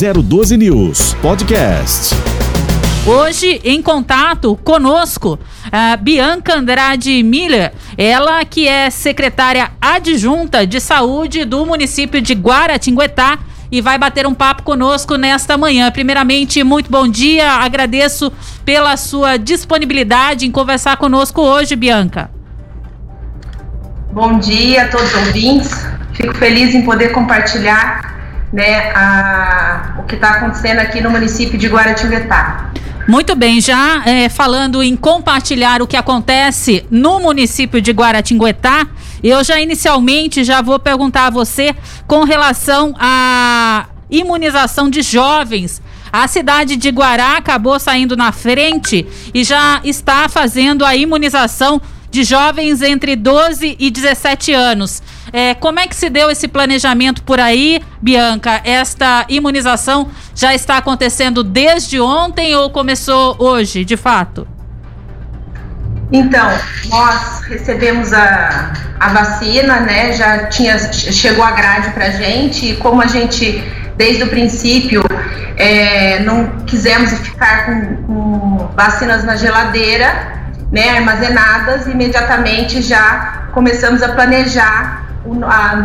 012 News Podcast. Hoje, em contato conosco, a Bianca Andrade Miller, ela que é secretária adjunta de saúde do município de Guaratinguetá e vai bater um papo conosco nesta manhã. Primeiramente, muito bom dia, agradeço pela sua disponibilidade em conversar conosco hoje, Bianca. Bom dia a todos os ouvintes, fico feliz em poder compartilhar né, a, o que está acontecendo aqui no município de Guaratinguetá. Muito bem, já é, falando em compartilhar o que acontece no município de Guaratinguetá, eu já inicialmente já vou perguntar a você com relação à imunização de jovens. A cidade de Guará acabou saindo na frente e já está fazendo a imunização de jovens entre 12 e 17 anos. É, como é que se deu esse planejamento por aí, Bianca? Esta imunização já está acontecendo desde ontem ou começou hoje, de fato? Então, nós recebemos a, a vacina, né? Já tinha chegou a grade para gente e como a gente desde o princípio é, não quisemos ficar com, com vacinas na geladeira, né, armazenadas, imediatamente já começamos a planejar a,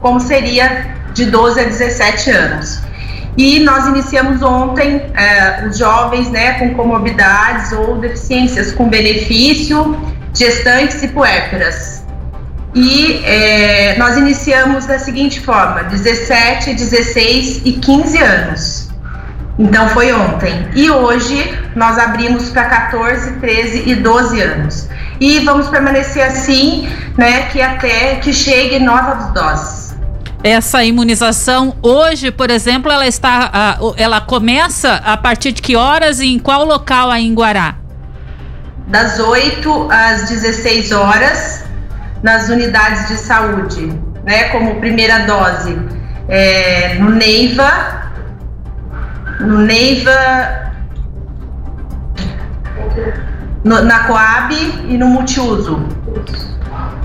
como seria de 12 a 17 anos. E nós iniciamos ontem é, os jovens né, com comorbidades ou deficiências com benefício, gestantes e puérperas. E é, nós iniciamos da seguinte forma: 17, 16 e 15 anos. Então foi ontem. E hoje nós abrimos para 14, 13 e 12 anos. E vamos permanecer assim, né, que até que chegue novas doses. Essa imunização hoje, por exemplo, ela está, ela começa a partir de que horas e em qual local aí em Guará? Das 8 às 16 horas nas unidades de saúde, né, como primeira dose é, no Neiva, no Neiva, no, na Coab e no Multiuso.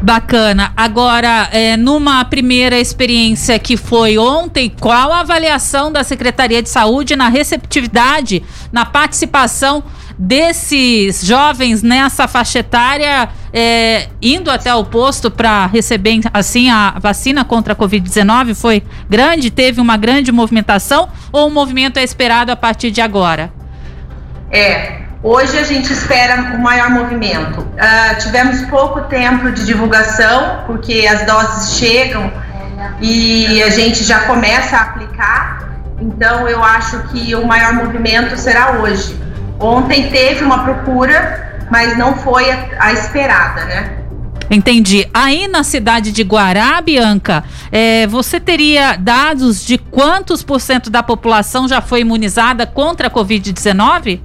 Bacana. Agora, é, numa primeira experiência que foi ontem, qual a avaliação da Secretaria de Saúde na receptividade, na participação desses jovens nessa faixa etária é, indo até o posto para receber assim a vacina contra a Covid-19 foi grande? Teve uma grande movimentação ou o movimento é esperado a partir de agora? É, hoje a gente espera o maior movimento. Uh, tivemos pouco tempo de divulgação, porque as doses chegam e a gente já começa a aplicar, então eu acho que o maior movimento será hoje. Ontem teve uma procura, mas não foi a, a esperada, né? Entendi. Aí na cidade de Guará, Bianca, é, você teria dados de quantos por cento da população já foi imunizada contra a Covid-19?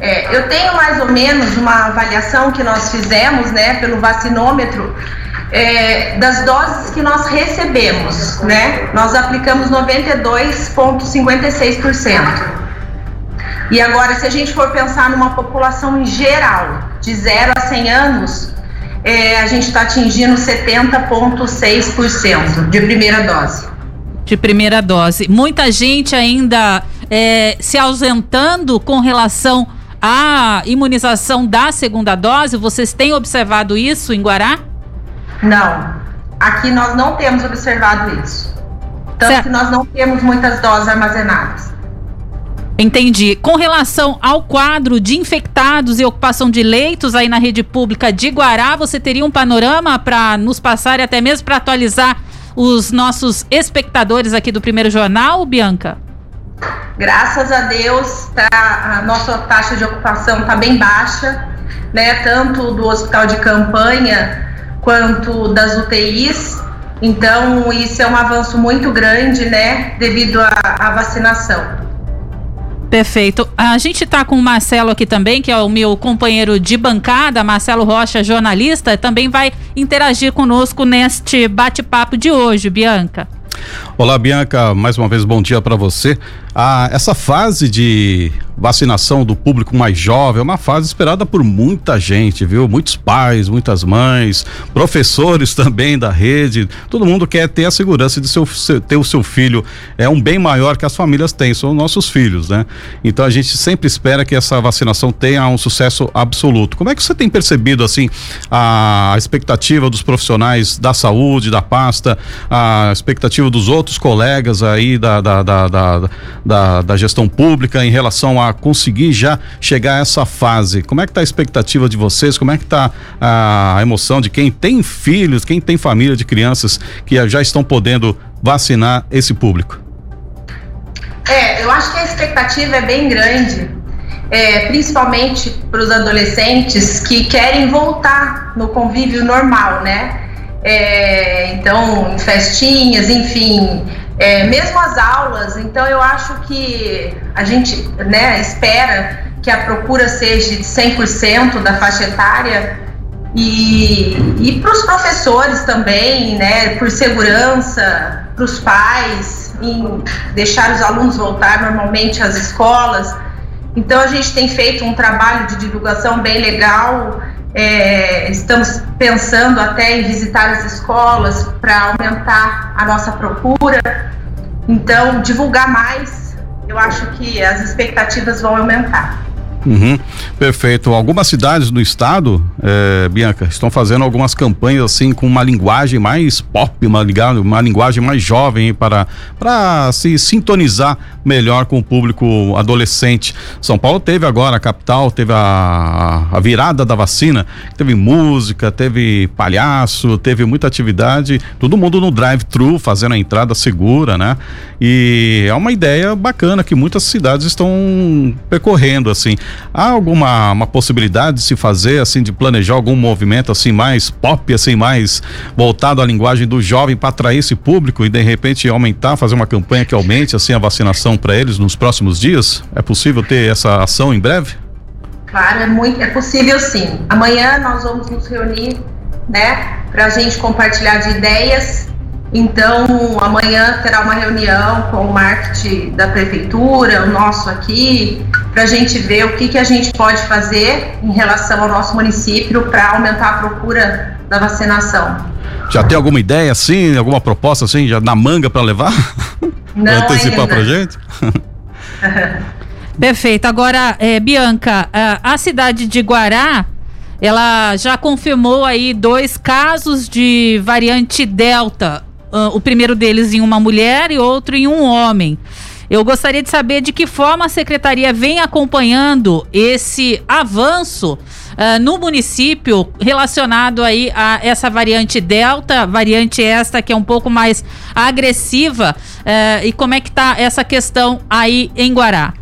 É, eu tenho mais ou menos uma avaliação que nós fizemos, né, pelo vacinômetro, é, das doses que nós recebemos, né? Nós aplicamos 92,56%. E agora, se a gente for pensar numa população em geral, de 0 a 100 anos, é, a gente está atingindo 70,6% de primeira dose. De primeira dose. Muita gente ainda é, se ausentando com relação à imunização da segunda dose. Vocês têm observado isso em Guará? Não. Aqui nós não temos observado isso. Tanto certo. que nós não temos muitas doses armazenadas. Entendi. Com relação ao quadro de infectados e ocupação de leitos aí na rede pública de Guará, você teria um panorama para nos passar e até mesmo para atualizar os nossos espectadores aqui do primeiro jornal, Bianca? Graças a Deus, tá, a nossa taxa de ocupação está bem baixa, né? Tanto do hospital de campanha quanto das UTIs. Então, isso é um avanço muito grande, né? Devido à vacinação. Perfeito. A gente está com o Marcelo aqui também, que é o meu companheiro de bancada, Marcelo Rocha, jornalista, também vai interagir conosco neste bate-papo de hoje, Bianca. Olá, Bianca, mais uma vez bom dia para você. Ah, essa fase de vacinação do público mais jovem é uma fase esperada por muita gente, viu? Muitos pais, muitas mães, professores também da rede. Todo mundo quer ter a segurança de seu, ter o seu filho. É um bem maior que as famílias têm, são nossos filhos, né? Então a gente sempre espera que essa vacinação tenha um sucesso absoluto. Como é que você tem percebido assim a expectativa dos profissionais da saúde, da pasta, a expectativa dos outros colegas aí da, da, da, da gestão pública em relação a conseguir já chegar a essa fase? Como é que está a expectativa de vocês? Como é que está a emoção de quem tem filhos, quem tem família de crianças que já estão podendo vacinar esse público? É, eu acho que a expectativa é bem grande, é, principalmente para os adolescentes que querem voltar no convívio normal, né? É, então, festinhas, enfim, é, mesmo as aulas, então eu acho que a gente né, espera que a procura seja de 100% da faixa etária e, e para os professores também, né, por segurança, para os pais, em deixar os alunos voltar normalmente às escolas. Então a gente tem feito um trabalho de divulgação bem legal. É, estamos pensando até em visitar as escolas para aumentar a nossa procura. Então, divulgar mais, eu acho que as expectativas vão aumentar. Uhum, perfeito. Algumas cidades do estado, é, Bianca, estão fazendo algumas campanhas assim com uma linguagem mais pop, uma, uma linguagem mais jovem para, para se sintonizar melhor com o público adolescente. São Paulo teve agora, a capital, teve a, a virada da vacina, teve música, teve palhaço, teve muita atividade, todo mundo no drive-thru fazendo a entrada segura, né? E é uma ideia bacana que muitas cidades estão percorrendo assim. Há alguma uma possibilidade de se fazer assim de planejar algum movimento assim mais pop, assim mais voltado à linguagem do jovem para atrair esse público e de repente aumentar, fazer uma campanha que aumente assim a vacinação para eles nos próximos dias? É possível ter essa ação em breve? Claro, é muito, é possível sim. Amanhã nós vamos nos reunir, né, para a gente compartilhar de ideias então, amanhã terá uma reunião com o marketing da prefeitura, o nosso aqui, para a gente ver o que, que a gente pode fazer em relação ao nosso município para aumentar a procura da vacinação. Já tem alguma ideia assim, alguma proposta assim, já na manga para levar? Não, antecipar para gente? Perfeito. Agora, é, Bianca, a cidade de Guará, ela já confirmou aí dois casos de variante Delta uh, o primeiro deles em uma mulher e outro em um homem. Eu gostaria de saber de que forma a secretaria vem acompanhando esse avanço uh, no município relacionado aí a essa variante Delta, variante esta que é um pouco mais agressiva, uh, e como é que está essa questão aí em Guará?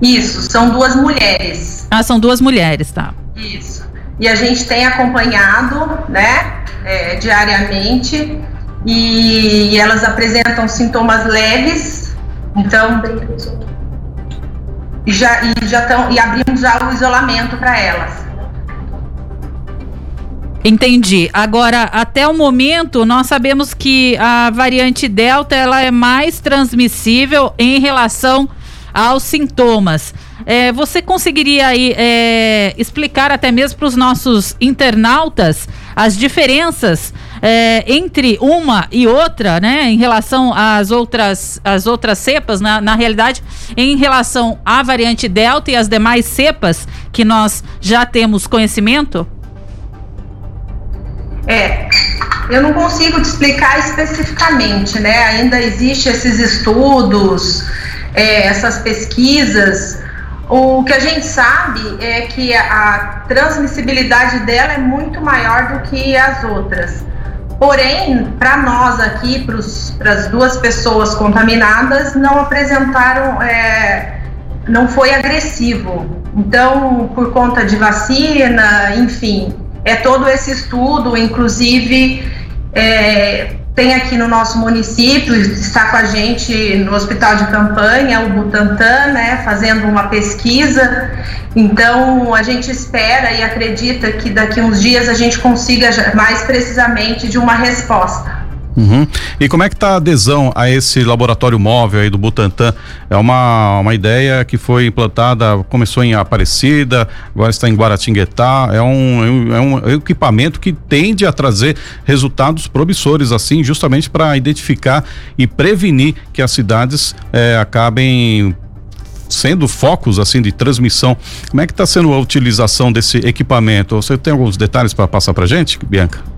Isso, são duas mulheres. Ah, são duas mulheres, tá. Isso. E a gente tem acompanhado, né? é, diariamente e, e elas apresentam sintomas leves, então já e já estão e abrimos já o isolamento para elas. Entendi. Agora, até o momento, nós sabemos que a variante Delta ela é mais transmissível em relação aos sintomas. É, você conseguiria aí, é, explicar até mesmo para os nossos internautas as diferenças é, entre uma e outra, né, em relação às outras, às outras cepas, na, na realidade, em relação à variante Delta e as demais cepas que nós já temos conhecimento? É, eu não consigo te explicar especificamente, né? Ainda existe esses estudos, é, essas pesquisas, o que a gente sabe é que a, transmissibilidade dela é muito maior do que as outras. Porém, para nós aqui, para as duas pessoas contaminadas, não apresentaram, é, não foi agressivo. Então, por conta de vacina, enfim, é todo esse estudo, inclusive é, tem aqui no nosso município, está com a gente no hospital de campanha, o Butantan, né, fazendo uma pesquisa. Então, a gente espera e acredita que daqui uns dias a gente consiga mais precisamente de uma resposta. Uhum. E como é que está a adesão a esse laboratório móvel aí do Butantan? É uma, uma ideia que foi implantada, começou em Aparecida, agora está em Guaratinguetá. É um, é um equipamento que tende a trazer resultados promissores, assim, justamente para identificar e prevenir que as cidades eh, acabem sendo focos assim de transmissão. Como é que está sendo a utilização desse equipamento? Você tem alguns detalhes para passar para gente, Bianca?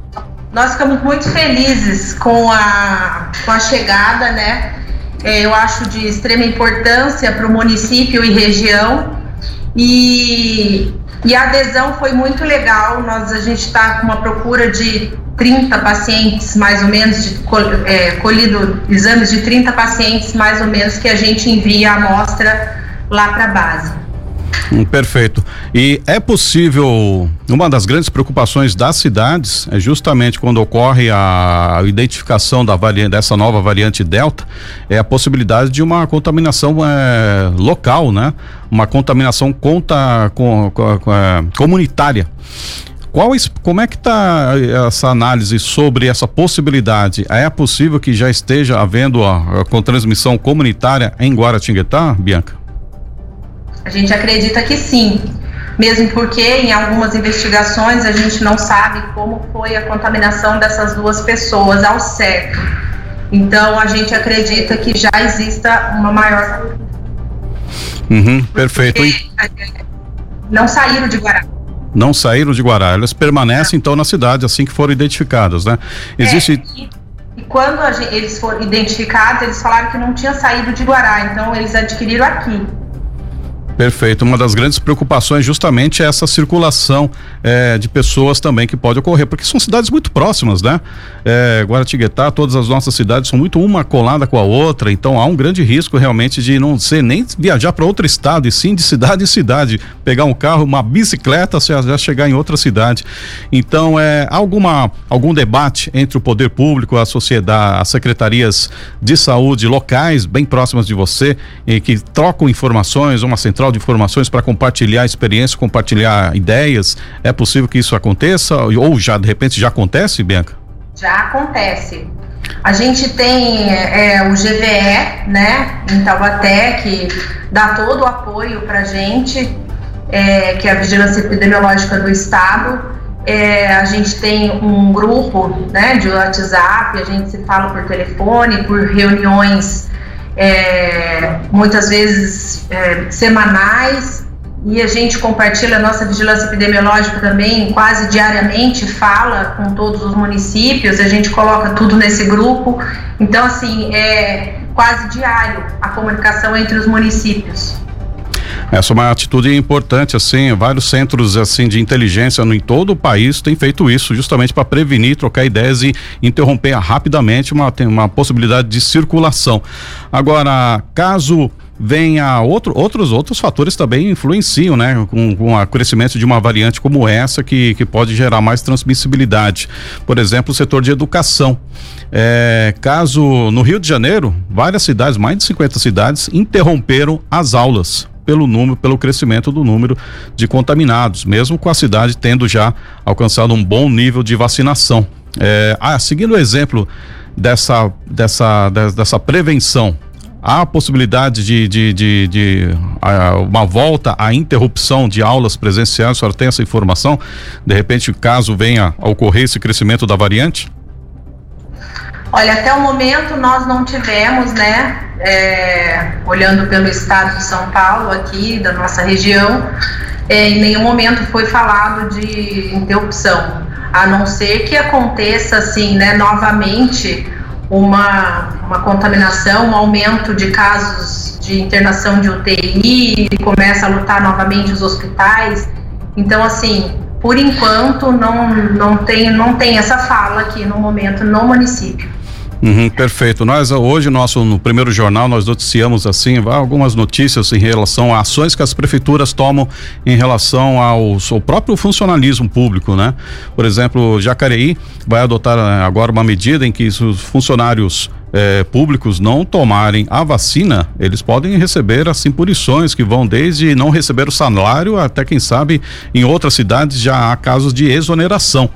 Nós ficamos muito felizes com a, com a chegada, né? É, eu acho de extrema importância para o município e região. E, e a adesão foi muito legal. Nós, a gente está com uma procura de 30 pacientes, mais ou menos, de, é, colhido exames de 30 pacientes, mais ou menos, que a gente envia a amostra lá para a base. Hum, perfeito. E é possível, uma das grandes preocupações das cidades é justamente quando ocorre a identificação da variante, dessa nova variante Delta, é a possibilidade de uma contaminação é, local, né? Uma contaminação conta, com, com, com, é, comunitária. Qual, como é que está essa análise sobre essa possibilidade? É possível que já esteja havendo a, a, com transmissão comunitária em Guaratinguetá, Bianca? A gente acredita que sim, mesmo porque em algumas investigações a gente não sabe como foi a contaminação dessas duas pessoas ao certo. Então a gente acredita que já exista uma maior. Uhum, perfeito. Não saíram de Guará. Não saíram de Guará. Elas permanecem então na cidade assim que foram identificadas, né? Existe. É, e, e quando gente, eles foram identificados, eles falaram que não tinha saído de Guará, então eles adquiriram aqui. Perfeito. Uma das grandes preocupações justamente é essa circulação é, de pessoas também que pode ocorrer, porque são cidades muito próximas, né? É, Guaratinguetá, todas as nossas cidades são muito uma colada com a outra, então há um grande risco realmente de não ser nem viajar para outro estado, e sim de cidade em cidade, pegar um carro, uma bicicleta, já, já chegar em outra cidade. Então, é alguma algum debate entre o poder público, a sociedade, as secretarias de saúde locais bem próximas de você e que trocam informações, uma central de informações para compartilhar experiência, compartilhar ideias. É possível que isso aconteça ou já de repente já acontece, Bianca? Já acontece. A gente tem é, o GVE, né, em Taubaté, que dá todo o apoio para a gente, é, que é a Vigilância Epidemiológica do Estado. É, a gente tem um grupo né, de WhatsApp, a gente se fala por telefone, por reuniões é, muitas vezes é, semanais, e a gente compartilha a nossa vigilância epidemiológica também quase diariamente, fala com todos os municípios, a gente coloca tudo nesse grupo. Então, assim, é quase diário a comunicação entre os municípios. Essa é uma atitude importante, assim, vários centros assim de inteligência no, em todo o país têm feito isso justamente para prevenir, trocar ideias e interromper rapidamente uma, uma possibilidade de circulação. Agora, caso venha outro, outros outros fatores também influenciam, né, com, com o crescimento de uma variante como essa que, que pode gerar mais transmissibilidade. Por exemplo, o setor de educação. É, caso no Rio de Janeiro, várias cidades, mais de 50 cidades, interromperam as aulas pelo número, pelo crescimento do número de contaminados, mesmo com a cidade tendo já alcançado um bom nível de vacinação. É, ah, seguindo o exemplo dessa, dessa, dessa prevenção, há a possibilidade de, de, de, de uma volta à interrupção de aulas presenciais? A senhora tem essa informação? De repente, caso venha a ocorrer esse crescimento da variante? Olha, até o momento nós não tivemos, né, é, olhando pelo estado de São Paulo aqui, da nossa região, é, em nenhum momento foi falado de interrupção, a não ser que aconteça, assim, né, novamente uma, uma contaminação, um aumento de casos de internação de UTI, começa a lutar novamente os hospitais. Então, assim, por enquanto, não, não, tem, não tem essa fala aqui no momento no município. Uhum, perfeito. Nós hoje nosso no primeiro jornal nós noticiamos assim algumas notícias em relação a ações que as prefeituras tomam em relação ao, ao próprio funcionalismo público, né? Por exemplo, Jacareí vai adotar eh, agora uma medida em que os funcionários eh, públicos não tomarem a vacina, eles podem receber assim punições que vão desde não receber o salário até quem sabe em outras cidades já há casos de exoneração.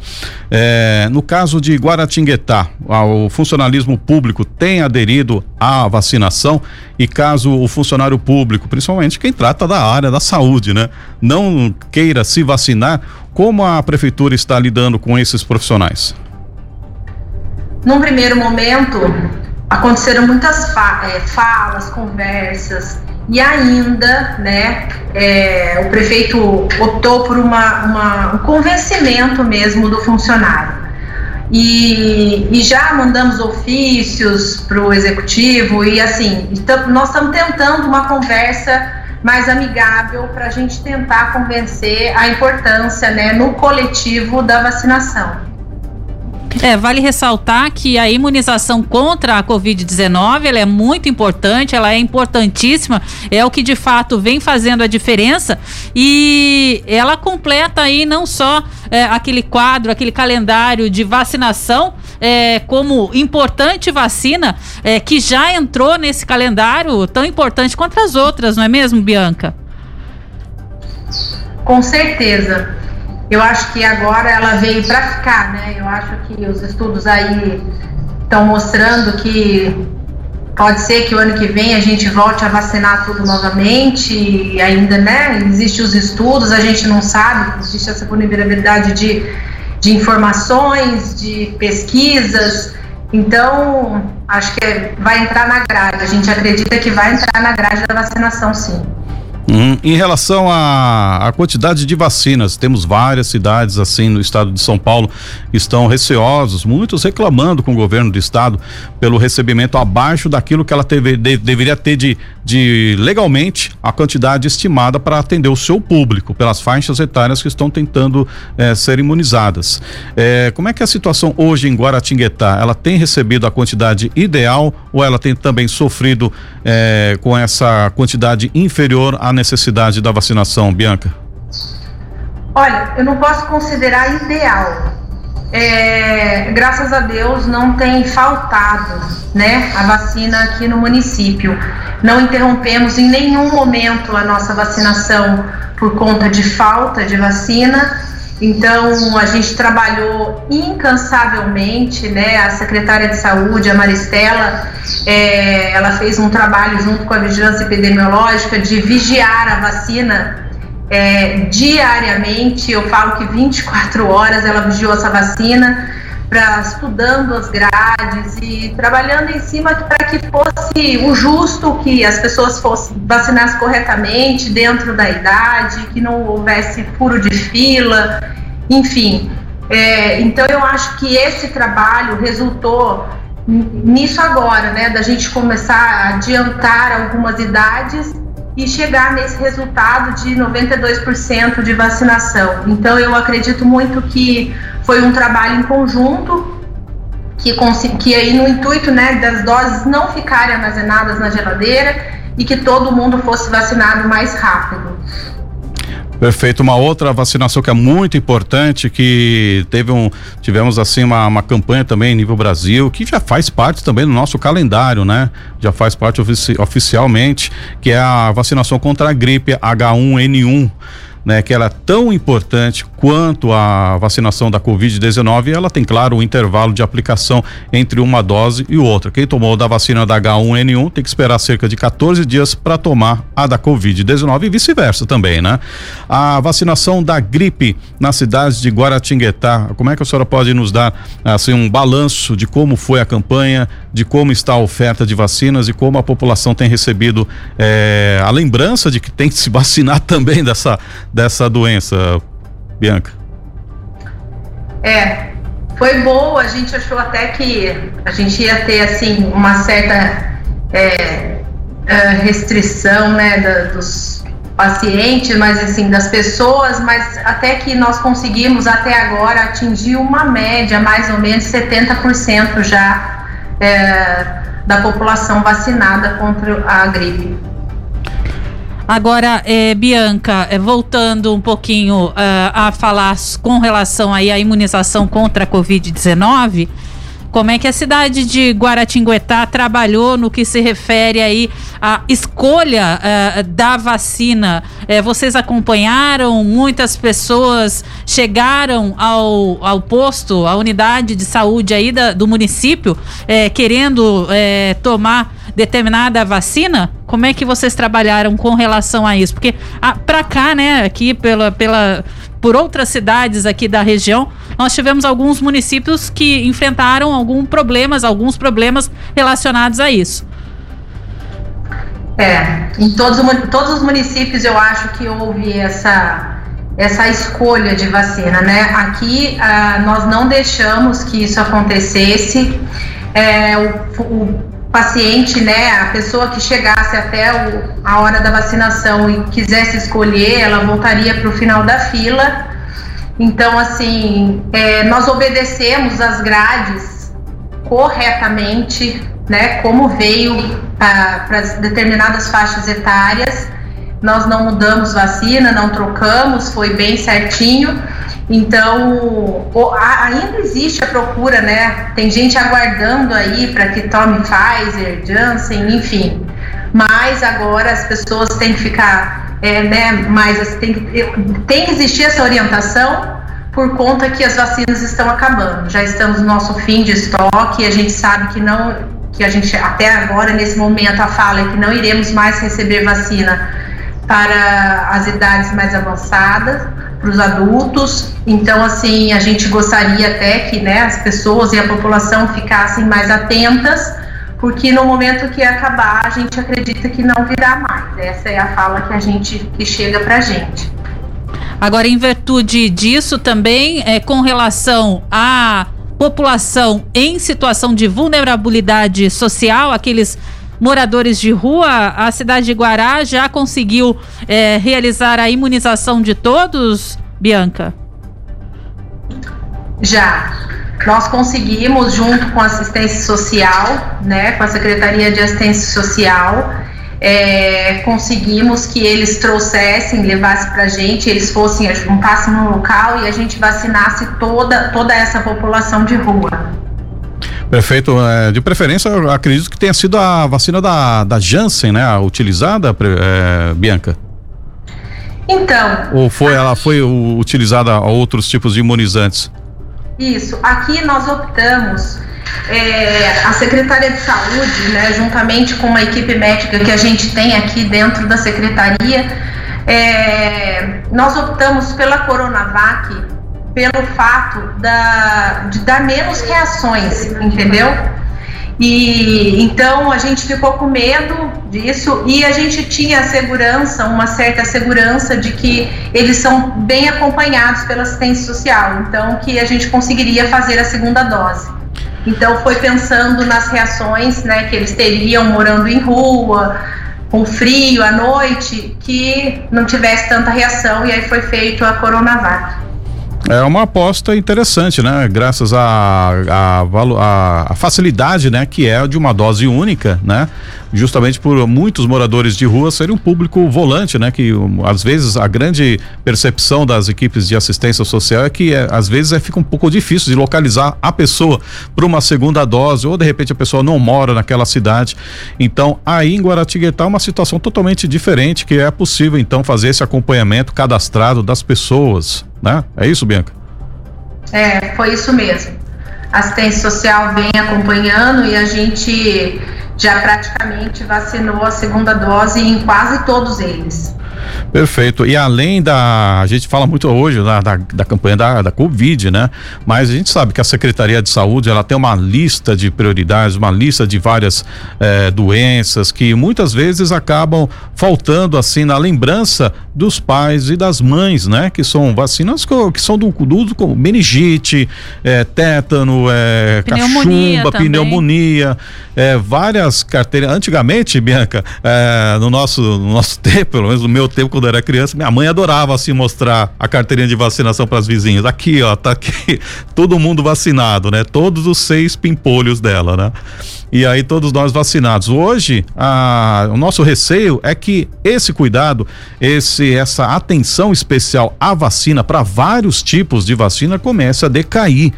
Eh, no caso de Guaratinguetá, o funcionalismo público tem aderido à vacinação e caso o funcionário público, principalmente quem trata da área da saúde, né, não queira se vacinar, como a prefeitura está lidando com esses profissionais? Num primeiro momento, aconteceram muitas fa é, falas, conversas, e ainda, né, é, o prefeito optou por uma, uma, um convencimento mesmo do funcionário. E, e já mandamos ofícios para o executivo, e assim, nós estamos tentando uma conversa mais amigável para a gente tentar convencer a importância né, no coletivo da vacinação. É, vale ressaltar que a imunização contra a Covid-19 ela é muito importante, ela é importantíssima, é o que de fato vem fazendo a diferença e ela completa aí não só é, aquele quadro, aquele calendário de vacinação, é, como importante vacina é, que já entrou nesse calendário tão importante quanto as outras, não é mesmo, Bianca? Com certeza. Eu acho que agora ela veio para ficar, né? Eu acho que os estudos aí estão mostrando que pode ser que o ano que vem a gente volte a vacinar tudo novamente e ainda, né? Existem os estudos, a gente não sabe, existe essa vulnerabilidade de, de informações, de pesquisas. Então, acho que vai entrar na grade. A gente acredita que vai entrar na grade da vacinação, sim. Hum, em relação à, à quantidade de vacinas, temos várias cidades assim no estado de São Paulo que estão receosos, muitos reclamando com o governo do estado pelo recebimento abaixo daquilo que ela teve, de, deveria ter de, de legalmente a quantidade estimada para atender o seu público, pelas faixas etárias que estão tentando eh, ser imunizadas. Eh, como é que é a situação hoje em Guaratinguetá? Ela tem recebido a quantidade ideal ou ela tem também sofrido eh, com essa quantidade inferior à necessidade da vacinação, Bianca? Olha, eu não posso considerar ideal. É, graças a Deus não tem faltado né, a vacina aqui no município. Não interrompemos em nenhum momento a nossa vacinação por conta de falta de vacina. Então a gente trabalhou incansavelmente, né? A secretária de saúde, a Maristela, é, ela fez um trabalho junto com a vigilância epidemiológica de vigiar a vacina é, diariamente. Eu falo que 24 horas ela vigiou essa vacina, para estudando as grades e trabalhando em cima para que fosse o justo que as pessoas fossem vacinadas corretamente dentro da idade, que não houvesse furo de fila, enfim. É, então eu acho que esse trabalho resultou nisso agora, né, da gente começar a adiantar algumas idades e chegar nesse resultado de 92% de vacinação. Então eu acredito muito que foi um trabalho em conjunto que, que aí no intuito né, das doses não ficarem armazenadas na geladeira e que todo mundo fosse vacinado mais rápido. Perfeito. Uma outra vacinação que é muito importante, que teve um, tivemos assim uma, uma campanha também em nível Brasil, que já faz parte também do nosso calendário, né? Já faz parte ofici oficialmente, que é a vacinação contra a gripe H1N1 né, que ela é tão importante quanto a vacinação da Covid-19, ela tem, claro, um intervalo de aplicação entre uma dose e outra. Quem tomou da vacina da H1N1 tem que esperar cerca de 14 dias para tomar a da Covid-19 e vice-versa também, né? A vacinação da gripe na cidade de Guaratinguetá, como é que a senhora pode nos dar assim um balanço de como foi a campanha, de como está a oferta de vacinas e como a população tem recebido eh, a lembrança de que tem que se vacinar também dessa dessa doença, Bianca? É, foi boa, a gente achou até que a gente ia ter assim uma certa é, é, restrição né, da, dos pacientes, mas assim, das pessoas, mas até que nós conseguimos até agora atingir uma média, mais ou menos 70% já é, da população vacinada contra a gripe. Agora, é, Bianca, é, voltando um pouquinho uh, a falar com relação aí à imunização contra a Covid-19, como é que a cidade de Guaratinguetá trabalhou no que se refere aí à escolha uh, da vacina. Vocês acompanharam, muitas pessoas chegaram ao, ao posto, à unidade de saúde aí da, do município, querendo tomar determinada vacina? Como é que vocês trabalharam com relação a isso? Porque ah, para cá, né, aqui pela, pela por outras cidades aqui da região, nós tivemos alguns municípios que enfrentaram alguns problemas, alguns problemas relacionados a isso. É, em todos, todos os municípios eu acho que houve essa, essa escolha de vacina, né? Aqui ah, nós não deixamos que isso acontecesse. É, o, o, paciente, né, a pessoa que chegasse até o, a hora da vacinação e quisesse escolher, ela voltaria para o final da fila. Então, assim, é, nós obedecemos as grades corretamente, né, como veio para determinadas faixas etárias. Nós não mudamos vacina, não trocamos, foi bem certinho. Então, ainda existe a procura, né? Tem gente aguardando aí para que tome Pfizer, Janssen, enfim. Mas agora as pessoas têm que ficar, é, né? Mais tem, tem que existir essa orientação por conta que as vacinas estão acabando. Já estamos no nosso fim de estoque. E a gente sabe que não, que a gente até agora nesse momento a fala é que não iremos mais receber vacina para as idades mais avançadas para os adultos. Então, assim, a gente gostaria até que né, as pessoas e a população ficassem mais atentas, porque no momento que acabar, a gente acredita que não virá mais. Essa é a fala que a gente que chega para a gente. Agora, em virtude disso também, é, com relação à população em situação de vulnerabilidade social, aqueles moradores de rua, a cidade de Guará já conseguiu é, realizar a imunização de todos, Bianca? Já. Nós conseguimos, junto com a assistência social, né, com a Secretaria de Assistência Social, é, conseguimos que eles trouxessem, levassem para a gente, eles fossem, juntassem no local e a gente vacinasse toda, toda essa população de rua. Prefeito, é, de preferência, eu acredito que tenha sido a vacina da, da Janssen, né? Utilizada, é, Bianca? Então. Ou foi, ela foi utilizada a outros tipos de imunizantes? Isso. Aqui nós optamos. É, a Secretaria de Saúde, né, juntamente com uma equipe médica que a gente tem aqui dentro da secretaria, é, nós optamos pela Coronavac pelo fato da, de dar menos reações, entendeu? E então a gente ficou com medo disso e a gente tinha segurança, uma certa segurança de que eles são bem acompanhados pela assistência social, então que a gente conseguiria fazer a segunda dose. Então foi pensando nas reações, né, que eles teriam morando em rua, com frio à noite, que não tivesse tanta reação e aí foi feito a Coronavac. É uma aposta interessante, né? Graças à a, facilidade, né? Que é de uma dose única, né? Justamente por muitos moradores de rua serem um público volante, né? Que um, às vezes a grande percepção das equipes de assistência social é que é, às vezes é, fica um pouco difícil de localizar a pessoa para uma segunda dose ou de repente a pessoa não mora naquela cidade. Então aí em Guaratinguetá é uma situação totalmente diferente que é possível então fazer esse acompanhamento cadastrado das pessoas, né? É isso, Bianca? É, foi isso mesmo. A assistência social vem acompanhando e a gente já praticamente vacinou a segunda dose em quase todos eles. Perfeito. E além da. A gente fala muito hoje da, da, da, campanha da, da Covid, né? Mas a gente sabe que a Secretaria de Saúde ela tem uma lista de prioridades, uma lista de várias eh, doenças que muitas vezes acabam faltando assim na lembrança dos pais e das mães, né? Que são vacinas que, são do, do, do meningite, eh, tétano, eh, pneumonia cachumba, também. pneumonia, várias carteiras. Antigamente, Bianca, no nosso, no nosso tempo, pelo menos no meu tempo, quando eu era criança, minha mãe adorava assim mostrar a carteirinha de vacinação para as vizinhas. Aqui, ó, tá aqui, todo mundo vacinado, né? Todos os seis pimpolhos dela, né? E aí todos nós vacinados. Hoje, a, o nosso receio é que esse cuidado, esse essa atenção especial à vacina para vários tipos de vacina comece a decair,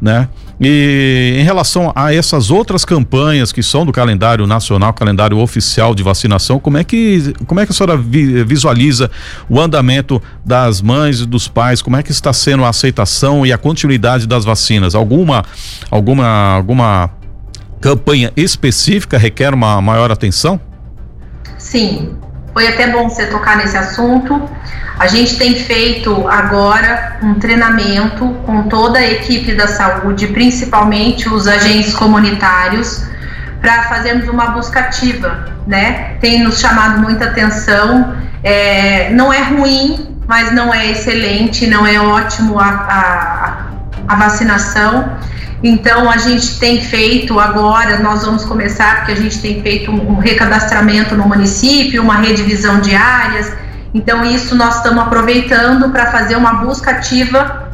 né? E em relação a essas outras campanhas que são do calendário nacional, calendário oficial de vacinação, como é que, como é que a senhora vi, visualiza o andamento das mães e dos pais? Como é que está sendo a aceitação e a continuidade das vacinas? Alguma, alguma, alguma campanha específica requer uma maior atenção? Sim, foi até bom você tocar nesse assunto. A gente tem feito agora um treinamento com toda a equipe da saúde, principalmente os agentes comunitários, para fazermos uma busca ativa, né? Tem nos chamado muita atenção. É, não é ruim, mas não é excelente, não é ótimo a, a, a vacinação. Então, a gente tem feito agora, nós vamos começar, porque a gente tem feito um, recadastramento no município, uma redivisão de áreas. Então, isso nós estamos aproveitando para fazer uma busca ativa,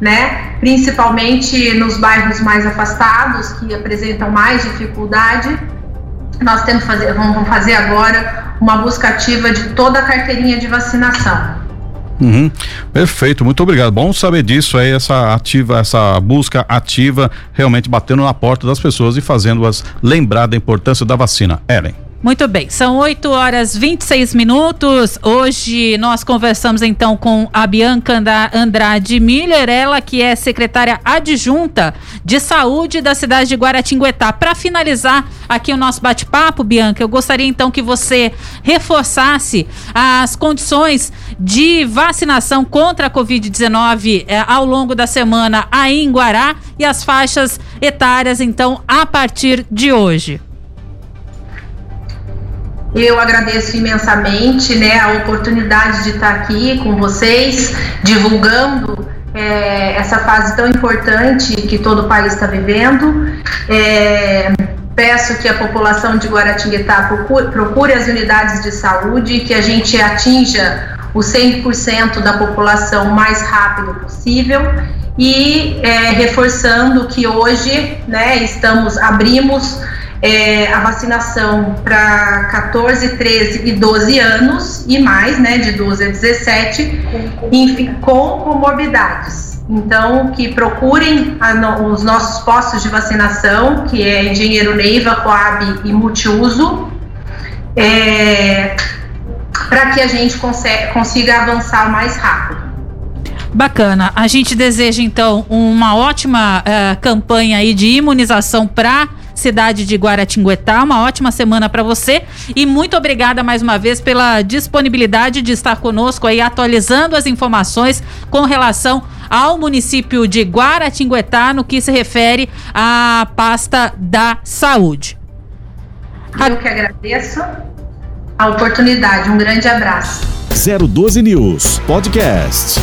né? Principalmente nos bairros mais afastados, que apresentam mais dificuldade. Nós temos fazer, vamos fazer agora uma busca ativa de toda a carteirinha de vacinação. Uhum. Perfeito, muito obrigado. Bom saber disso aí, essa ativa, essa busca ativa, realmente batendo na porta das pessoas e fazendo-as lembrar da importância da vacina. Ellen. Muito bem, são 8 horas 26 minutos. Hoje nós conversamos então com a Bianca Andrade Miller, ela que é secretária adjunta de saúde da cidade de Guaratinguetá. Para finalizar aqui o nosso bate-papo, Bianca, eu gostaria então que você reforçasse as condições de vacinação contra a Covid-19 eh, ao longo da semana aí em Guará e as faixas etárias, então, a partir de hoje. Eu agradeço imensamente né, a oportunidade de estar aqui com vocês, divulgando é, essa fase tão importante que todo o país está vivendo. É, peço que a população de Guaratinguetá procure, procure as unidades de saúde, que a gente atinja o 100% da população o mais rápido possível e é, reforçando que hoje né, estamos abrimos é, a vacinação para 14, 13 e 12 anos e mais, né, de 12 a 17, enfim, com comorbidades. Então, que procurem a, os nossos postos de vacinação, que é Engenheiro Neiva, Coab e Multiuso, é, para que a gente consiga, consiga avançar mais rápido. Bacana. A gente deseja então uma ótima uh, campanha aí de imunização para cidade de Guaratinguetá. Uma ótima semana para você e muito obrigada mais uma vez pela disponibilidade de estar conosco aí atualizando as informações com relação ao município de Guaratinguetá no que se refere à pasta da saúde. Eu que agradeço a oportunidade. Um grande abraço. 012 News Podcast.